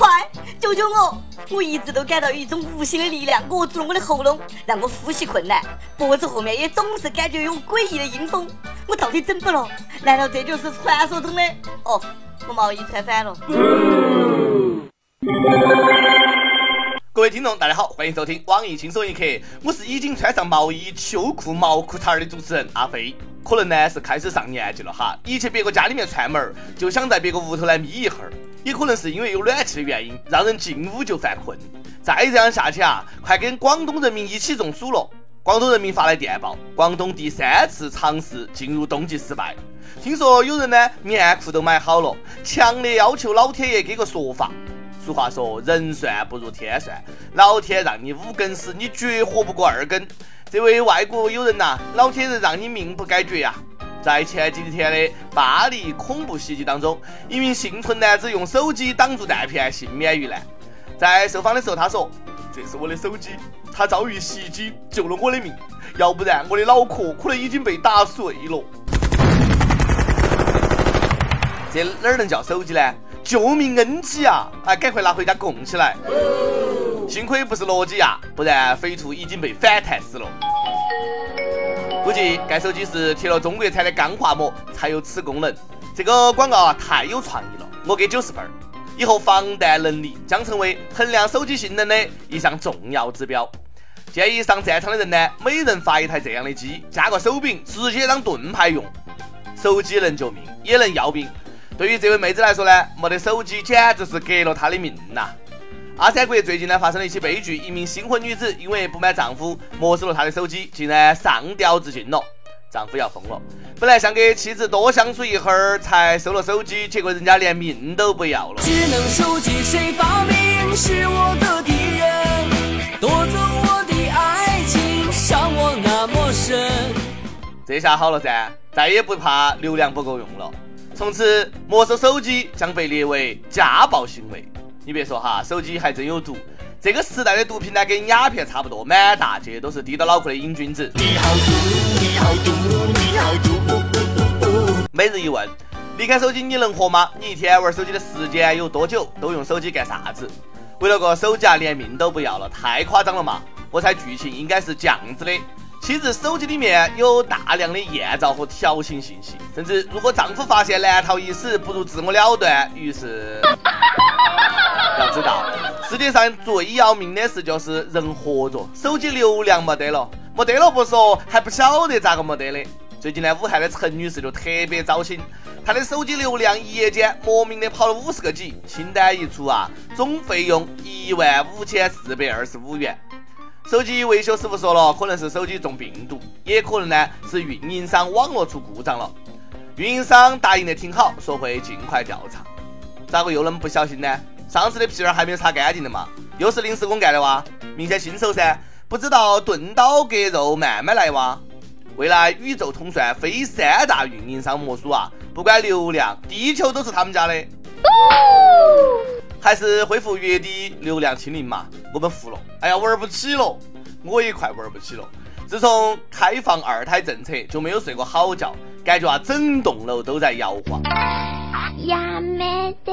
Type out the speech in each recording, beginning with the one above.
快救救我！我一直都感到一种无形的力量扼住了我的喉咙，让我呼吸困难。脖子后面也总是感觉有诡异的阴风。我到底怎么了？难道这就是传说中的……哦，我毛衣穿反了。各位听众，大家好，欢迎收听网易轻松一刻，我是已经穿上毛衣、秋裤、毛裤衩的主持人阿飞。可能呢是开始上年纪了哈，一去别个家里面串门儿，就想在别个屋头来眯一会儿。也可能是因为有暖气的原因，让人进屋就犯困。再这样下去啊，快跟广东人民一起中暑了。广东人民发来电报：广东第三次尝试进入冬季失败。听说有人呢棉裤都买好了，强烈要求老天爷给个说法。俗话说，人算不如天算，老天让你五更死，你绝活不过二更。这位外国友人呐，老天爷让你命不该绝呀！在前几天的巴黎恐怖袭击当中，一名幸存男子用手机挡住弹片，幸免于难。在受访的时候，他说：“这是我的手机，他遭遇袭击救了我的命，要不然我的脑壳可能已经被打碎了。”这哪儿能叫手机呢？救命恩机啊！哎，赶快拿回家供起来。幸亏不是诺基亚，不然匪徒已经被反弹死了。估计该手机是贴了中国产的钢化膜才有此功能。这个广告啊太有创意了，我给九十分。以后防弹能力将成为衡量手机性能的一项重要指标。建议上战场的人呢，每人发一台这样的机，加个手柄，直接当盾牌用。手机能救命，也能要命。对于这位妹子来说呢，没得手机简直是革了她的命呐。阿三国最近呢发生了一起悲剧，一名新婚女子因为不满丈夫没收了她的手机，竟然上吊自尽了。丈夫要疯了，本来想给妻子多相处一会儿才收了手机，结果人家连命都不要了。智能手机谁发明？是我的敌人，夺走我的爱情，伤我那么深。这下好了噻，再也不怕流量不够用了。从此没收手机将被列为家暴行为。你别说哈，手机还真有毒。这个时代的毒品呢，跟鸦片差不多，满大街都是滴到脑壳的瘾君子。你好毒，你好毒，你好毒。每日一问：离开手机你能活吗？你一天玩手机的时间有多久？都用手机干啥子？为了个手机啊，连命都不要了，太夸张了嘛！我猜剧情应该是这样子的。妻子手机里面有大量的艳照和调情信息，甚至如果丈夫发现难逃一死，不如自我了断。于是，要知道，世界上最要命的事就是人活着，手机流量没得了，没得了不说，还不晓得咋个没得的。最近呢，武汉的陈女士就特别糟心，她的手机流量一夜间莫名的跑了五十个 G，清单一出啊，总费用一万五千四百二十五元。手机维修师傅说了，可能是手机中病毒，也可能呢是运营商网络出故障了。运营商答应的挺好，说会尽快调查。咋个又那么不小心呢？上次的屁儿还没有擦干净的嘛？又是临时工干的哇？明显新手噻，不知道钝刀割肉慢慢来哇？未来宇宙通算非三大运营商莫属啊！不管流量，地球都是他们家的。还是恢复月底流量清零嘛？我们服了。哎呀，玩不起了，我也快玩不起了。自从开放二胎政策，就没有睡过好觉，感觉啊，整栋楼都在摇晃。呀没得。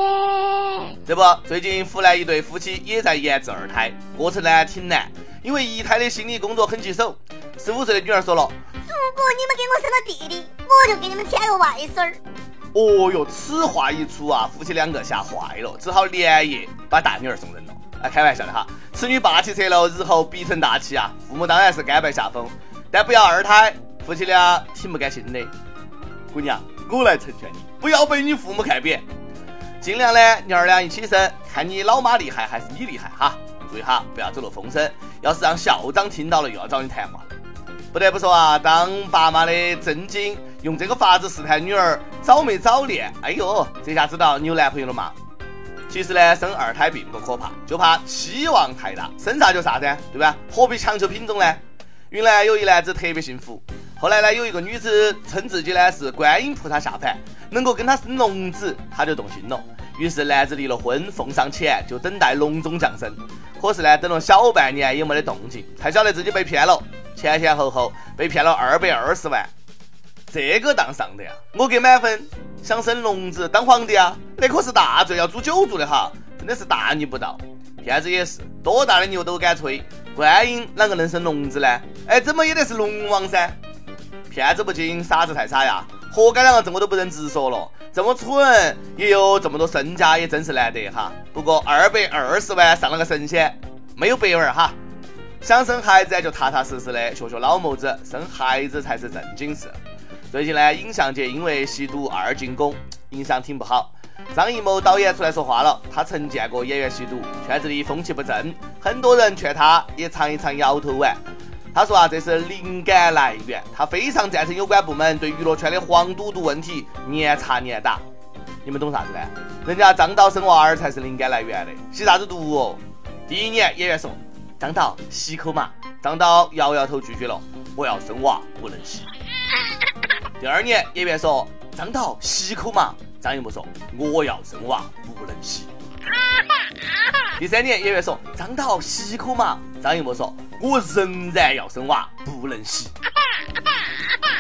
这不，最近湖南一对夫妻也在研制二胎，过程呢挺难，因为一胎的心理工作很棘手。十五岁的女儿说了：“如果你们给我生了弟弟，我就给你们添个外孙儿。”哦哟，此话一出啊，夫妻两个吓坏了，只好连夜把大女儿送人了。啊，开玩笑的哈，此女霸气侧漏，日后必成大器啊！父母当然是甘拜下风，但不要二胎，夫妻俩挺不甘心的。姑娘，我来成全你，不要被你父母看扁，尽量呢，娘儿俩一起生，看你老妈厉害还是你厉害哈。注意哈，不要走漏风声，要是让校长听到了，又要找你谈话。不得不说啊，当爸妈的真经，用这个法子试探女儿早没早恋。哎呦，这下知道你有男朋友了吗？其实呢，生二胎并不可怕，就怕期望太大，生啥就啥噻，对吧？何必强求品种呢？云南有一男子特别幸福，后来呢，有一个女子称自己呢是观音菩萨下凡，能够跟他生龙子，他就动心了。于是男子离了婚，奉上钱，就等待龙种降生。可是呢，等了小半年也没得动静，才晓得自己被骗了，前前后后被骗了二百二十万。这个当上的呀，我给满分。想生龙子当皇帝啊，那可是大罪，要诛九族的哈！真的是大逆不道。骗子也是，多大的牛都敢吹。观音啷个能生龙子呢？哎，怎么也得是龙王噻？骗子不精，傻子太傻呀！活该两个字我都不忍直说了。这么蠢也有这么多身家，也真是难得哈。不过二百二十万上了个神仙，没有白玩哈。想生孩子就踏踏实实的学学老谋子，生孩子才是正经事。最近呢，影像界因为吸毒二进宫，影响挺不好。张艺谋导演出来说话了，他曾见过演员吸毒，圈子里风气不正，很多人劝他也尝一尝摇头丸。他说啊，这是灵感来源，他非常赞成有关部门对娱乐圈的黄赌毒问题严查严打。你们懂啥子呢？人家张导生娃儿才是灵感来源的，吸啥子毒哦？第一年演员说，张导吸口嘛，张导摇摇头拒绝了，我要生娃不能吸。第二年，演员说：“张导吸口嘛。”张艺谋说：“我要生娃，不能吸。”第三年，演员说：“张导吸口嘛。”张艺谋说：“我仍然要生娃，不能息。”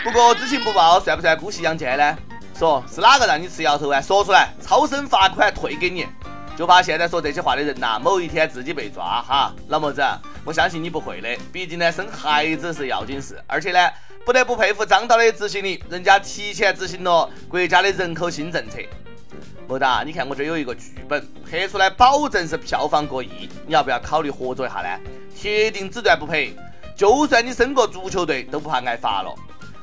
不过知情不报算不算姑息养奸呢？说是哪个让你吃摇头丸？说出来，超生罚款退给你。就怕现在说这些话的人呐，某一天自己被抓哈。老谋子，我相信你不会的，毕竟呢，生孩子是要紧事，而且呢。不得不佩服张导的执行力，人家提前执行了国家的人口新政策。莫达，你看我这有一个剧本，拍出来保证是票房过亿，你要不要考虑合作一下呢？铁定只赚不赔，就算你升个足球队都不怕挨罚了。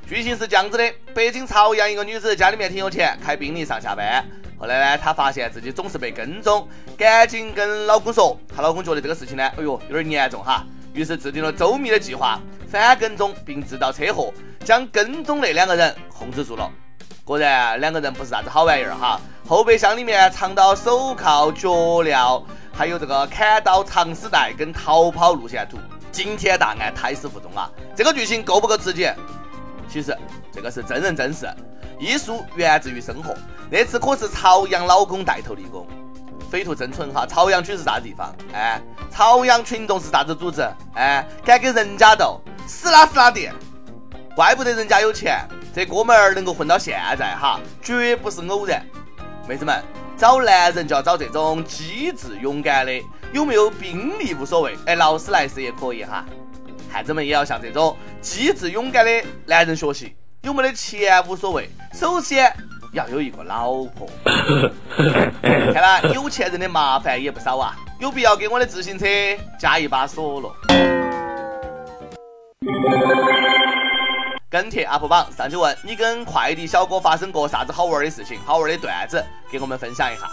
剧情是这样子的：北京朝阳一个女子家里面挺有钱，开宾利上下班。后来呢，她发现自己总是被跟踪，赶紧跟老公说。她老公觉得这个事情呢，哎呦，有点严重哈。于是制定了周密的计划，反跟踪并制造车祸，将跟踪那两个人控制住了。果然，两个人不是啥子好玩意儿哈。后备箱里面藏到手铐、脚镣，还有这个砍刀藏尸带跟逃跑路线图。惊天大案，胎死腹中啊！这个剧情够不够刺激？其实这个是真人真事，艺术源自于生活。那次可是朝阳老公带头立功。匪徒真蠢哈，朝阳区是啥地方？哎，朝阳群众是啥子组织？哎，敢跟人家斗，死啦死啦的！怪不得人家有钱，这哥们儿能够混到现在哈，绝不是偶然。妹子们，找男人就要找这种机智勇敢的，有没有兵力无所谓，哎，劳斯莱斯也可以哈。汉子们也要向这种机智勇敢的男人学习，有没得钱无所谓，首先。要有一个老婆，看来有钱人的麻烦也不少啊，有必要给我的自行车加一把锁了。跟帖 UP 榜上去问你跟快递小哥发生过啥子好玩的事情、好玩的段子，给我们分享一下。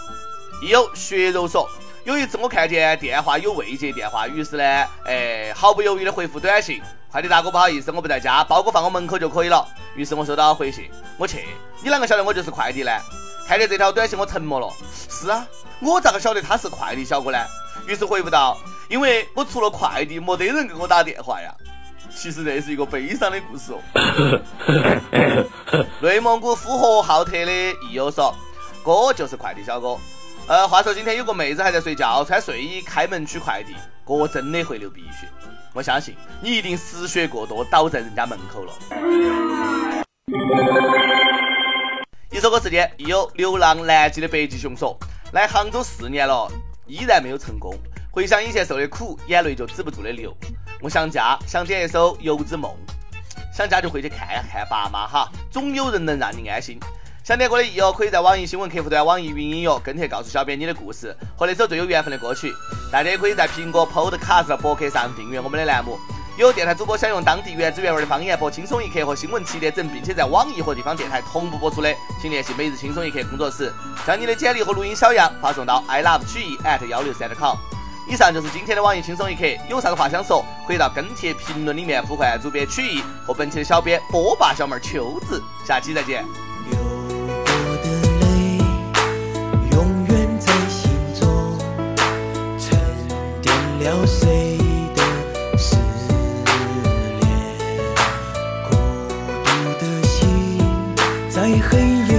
亦有血肉说，有一次我看见电话有未接电话，于是呢，哎，毫不犹豫的回复短信。快递大哥，不好意思，我不在家，包裹放我门口就可以了。于是我收到回信，我去，你啷个晓得我就是快递呢？看见这条短信，我沉默了。是啊，我咋个晓得他是快递小哥呢？于是回复道，因为我除了快递，没得人给我打电话呀。其实这是一个悲伤的故事哦。内蒙古呼和浩特的益友说，哥就是快递小哥。呃，话说今天有个妹子还在睡觉，穿睡衣开门取快递，哥真的会流鼻血。我相信你一定失血过多倒在人家门口了。一首歌时间，有流浪南极的北极熊说：“来杭州四年了，依然没有成功。回想以前受的苦，眼泪就止不住的流。我想家，想点一首《游子梦》，想家就回去看看爸妈哈，总有人能让你安心。”想点歌的益友，可以在网易新闻客户端、网易云音乐跟帖告诉小编你的故事和那首最有缘分的歌曲。大家也可以在苹果 Podcast 博客上订阅我们的栏目。有电台主播想用当地原汁原味的方言播《轻松一刻》和新闻七点整，并且在网易和地方电台同步播出的，请联系每日轻松一刻工作室，将你的简历和录音小样发送到 i love 曲艺 at 幺六三 com。以上就是今天的网易轻松一刻，有啥子话想说，可以到跟帖评论里面呼唤主编曲艺和本期的小编波霸小妹秋子。下期再见。了谁的思念？孤独的心在黑夜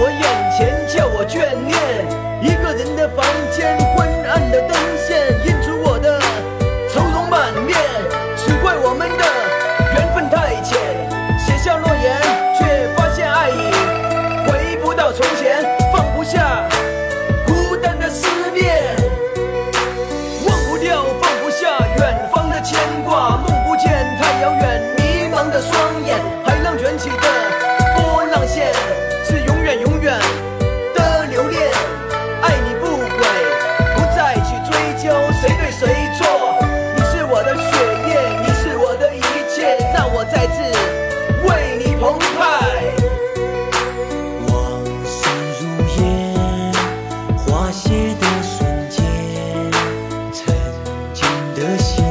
我眼前叫我眷恋一个人的房间昏暗的灯线映出。我的愁容满面只怪我们的缘分太浅写下诺言却发现爱已回不到从前放不下孤单的思念忘不掉放不下远方的牵挂梦不见太遥远迷茫的双眼经